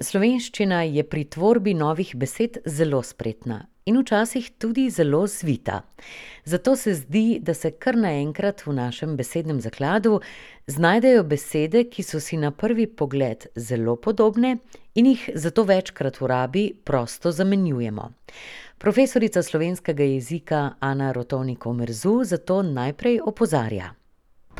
Slovenščina je pri tvorbi novih besed zelo spretna in včasih tudi zelo zvita. Zato se zdi, da se kar naenkrat v našem besednem zakladu znajdejo besede, ki so si na prvi pogled zelo podobne in jih zato večkrat v rabi prosto zamenjujemo. Profesorica slovenskega jezika Ana Rotovnik Omerzu zato najprej opozarja.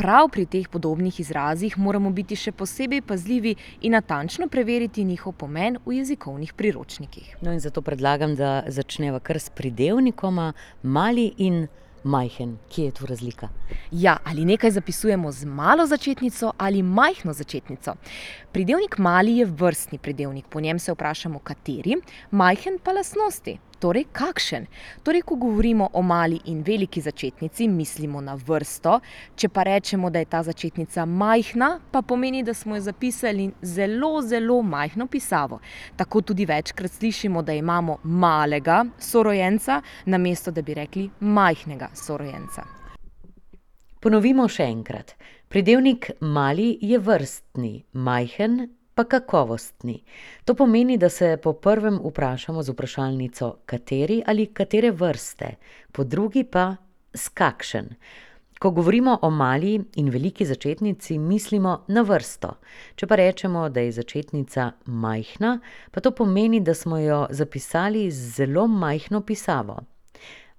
Prav pri teh podobnih izrazih moramo biti še posebej pazljivi in natančno preveriti njihov pomen v jezikovnih priročnikih. No, in zato predlagam, da začneva kar s pridevnikoma mali in majhen. Kje je tu razlika? Ja, ali nekaj zapisujemo z malo začetnico ali majhno začetnico. Pridevnik mali je vrstni pridevnik, po njem se vprašamo, kateri, majhen pa lastnosti. Torej, kakšen? Torej, ko govorimo o mali in veliki začetnici, mislimo na vrsto, če pa rečemo, da je ta začetnica majhna, pa pomeni, da smo jo zapisali zelo, zelo majhno pisavo. Tako tudi večkrat slišimo, da imamo malega sorojenca, namesto da bi rekli majhnega sorojenca. Ponovimo še enkrat. Pridevnik mali je vrstni, majhen pa kakovostni. To pomeni, da se po prvem vprašamo z vprašalnico kateri ali katere vrste, po drugi pa s kakšen. Ko govorimo o mali in veliki začetnici, mislimo na vrsto. Če pa rečemo, da je začetnica majhna, pa to pomeni, da smo jo zapisali z zelo majhno pisavo.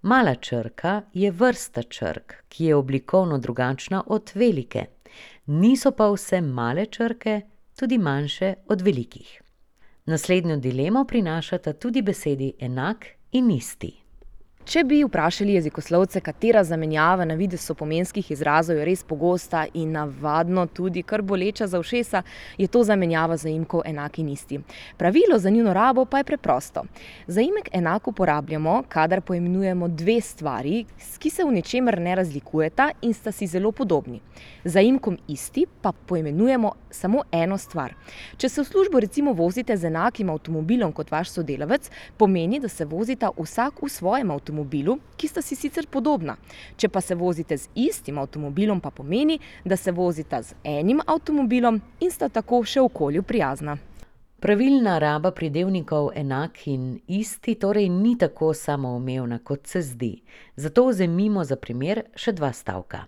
Mala črka je vrsta črk, ki je oblikovno drugačna od velike. Niso pa vse male črke tudi manjše od velikih. Naslednjo dilemo prinašata tudi besedi enak in isti. Če bi vprašali jezikoslovce, katera zamenjava na videzu pomenskih izrazov res pogosta in navadno tudi kar boleča za ušesa, je to zamenjava zaimkov enak in isti. Pravilo za njuno rabo pa je preprosto. Zaimek enak uporabljamo, kadar poimenujemo dve stvari, ki se v ničemer ne razlikujeta in sta si zelo podobni. Zaimkom isti pa poimenujemo samo eno stvar. Če se v službo recimo vozite z enakim avtomobilom kot vaš sodelavec, pomeni, da se vozita vsak v svojem avtomobilu avtomobilu, ki sta si sicer podobna. Če pa se vozite z istim avtomobilom, pa pomeni, da se vozite z enim avtomobilom in sta tako še okolju prijazna. Pravilna raba pridevnikov enak in isti torej ni tako samoumevna, kot se zdi. Zato vzemimo za primer še dva stavka.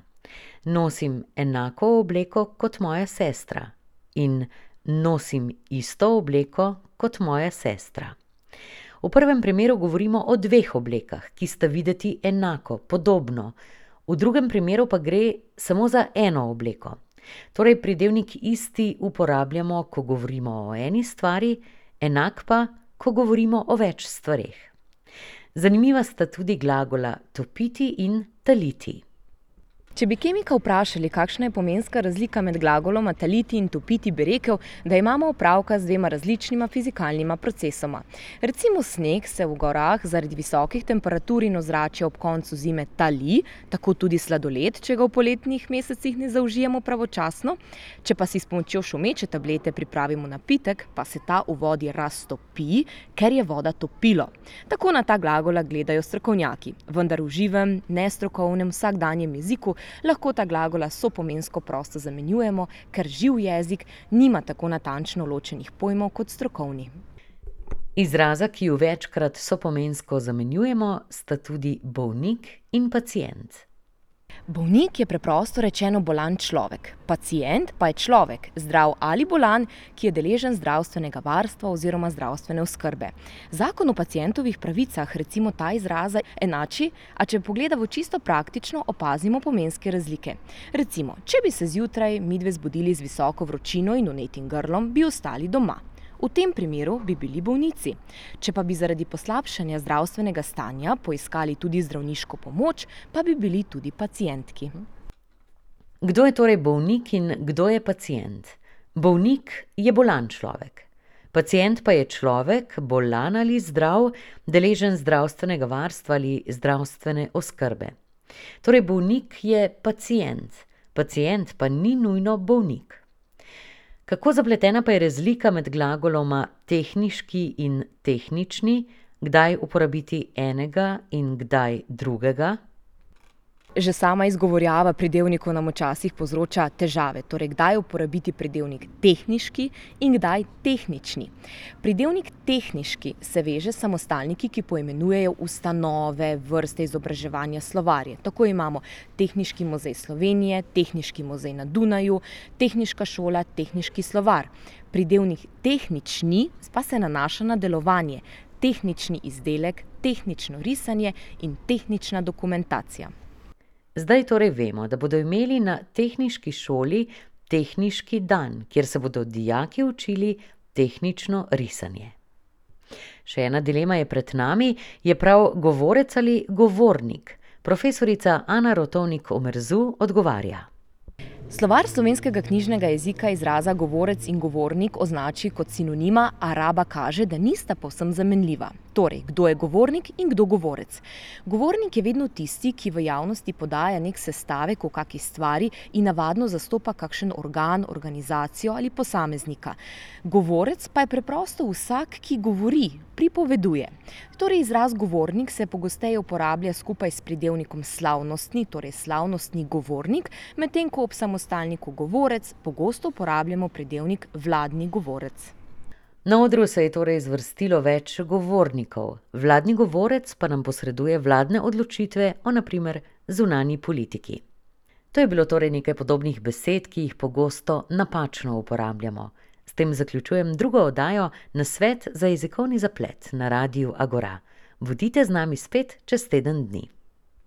Nosim enako obleko kot moja sestra in nosim isto obleko kot moja sestra. V prvem primeru govorimo o dveh oblekah, ki sta videti enako, podobno, v drugem primeru pa gre samo za eno obleko. Torej pridevnik isti uporabljamo, ko govorimo o eni stvari, enak pa, ko govorimo o več stvareh. Zanimiva sta tudi glagola topiti in taliti. Če bi kemika vprašali, kakšna je pomenska razlika med glagoloma taliti in topiti, bi rekel, da imamo opravka z dvema različnima fizikalnima procesoma. Recimo sneg se v gorah zaradi visokih temperatur in ozračja ob koncu zime tali, tako tudi sladoled, če ga v poletnih mesecih ne zaužijemo pravočasno. Če pa si s pomočjo šumeče tablete pripravimo napitek, pa se ta v vodi raztopi, ker je voda topilo. Tako na ta glagola gledajo strokovnjaki, vendar v živem, nestrokovnem vsakdanjem jeziku lahko ta glagola sopomensko prosto zamenjujemo, ker živ jezik nima tako natančno ločenih pojmov kot strokovni. Izraza, ki ju večkrat sopomensko zamenjujemo, sta tudi bolnik in pacient. Bolnik je preprosto rečeno bolan človek, pacient pa je človek, zdrav ali bolan, ki je deležen zdravstvenega varstva oziroma zdravstvene oskrbe. Zakon o pacientovih pravicah recimo ta izraza enači, a če pogledamo čisto praktično, opazimo pomenske razlike. Recimo, če bi se zjutraj midve zbudili z visoko vročino in unetim grlom, bi ostali doma. V tem primeru bi bili bolnici. Če pa bi zaradi poslabšanja zdravstvenega stanja poiskali tudi zdravniško pomoč, pa bi bili tudi pacijentki. Kdo je torej bolnik in kdo je pacient? Bolnik je bolan človek. Pacient pa je človek, bolan ali zdrav, deležen zdravstvenega varstva ali zdravstvene oskrbe. Torej bolnik je pacient, pacient pa ni nujno bolnik. Kako zapletena pa je razlika med glagoloma tehniški in tehnični, kdaj uporabiti enega in kdaj drugega? Že sama izgovorjava pridevnikov nam včasih povzroča težave, torej kdaj uporabiti pridevnik tehniški in kdaj tehnični. Pridevnik tehniški se veže s samostalniki, ki poimenujejo ustanove, vrste izobraževanja, slovarje. Tako imamo Tehniški muzej Slovenije, Tehniški muzej na Dunaju, Tehniška šola, Tehniški slovar. Pridevnik tehnični pa se nanaša na delovanje, tehnični izdelek, tehnično risanje in tehnična dokumentacija. Zdaj torej vemo, da bodo imeli na tehniški šoli tehniški dan, kjer se bodo dijaki učili tehnično risanje. Še ena dilema je pred nami, je prav govorec ali govornik? Profesorica Ana Rotovnik Omerzu odgovarja. Slovar slovenskega knjižnega jezika izraza govorec in govornik označi kot sinonima, a raba kaže, da nista povsem zamenljiva. Torej, kdo je govornik in kdo govorec? Govornik je vedno tisti, ki v javnosti podaja nek sestavek o kaki stvari in navadno zastopa kakšen organ, organizacijo ali posameznika. Govorec pa je preprosto vsak, ki govori, pripoveduje. Torej, izraz govornik se pogosteje uporablja skupaj s pridevnikom slavnostni, torej slavnostni govornik, medtem ko ob samostalniku govorec pogosto uporabljamo pridevnik vladni govorec. Na odru se je torej zvrstilo več govornikov, vladni govorec pa nam posreduje vladne odločitve o na primer zunanji politiki. To je bilo torej nekaj podobnih besed, ki jih pogosto napačno uporabljamo. S tem zaključujem drugo oddajo Nasvet za jezikovni zaplet na radiu Agora. Bodite z nami spet čez teden dni.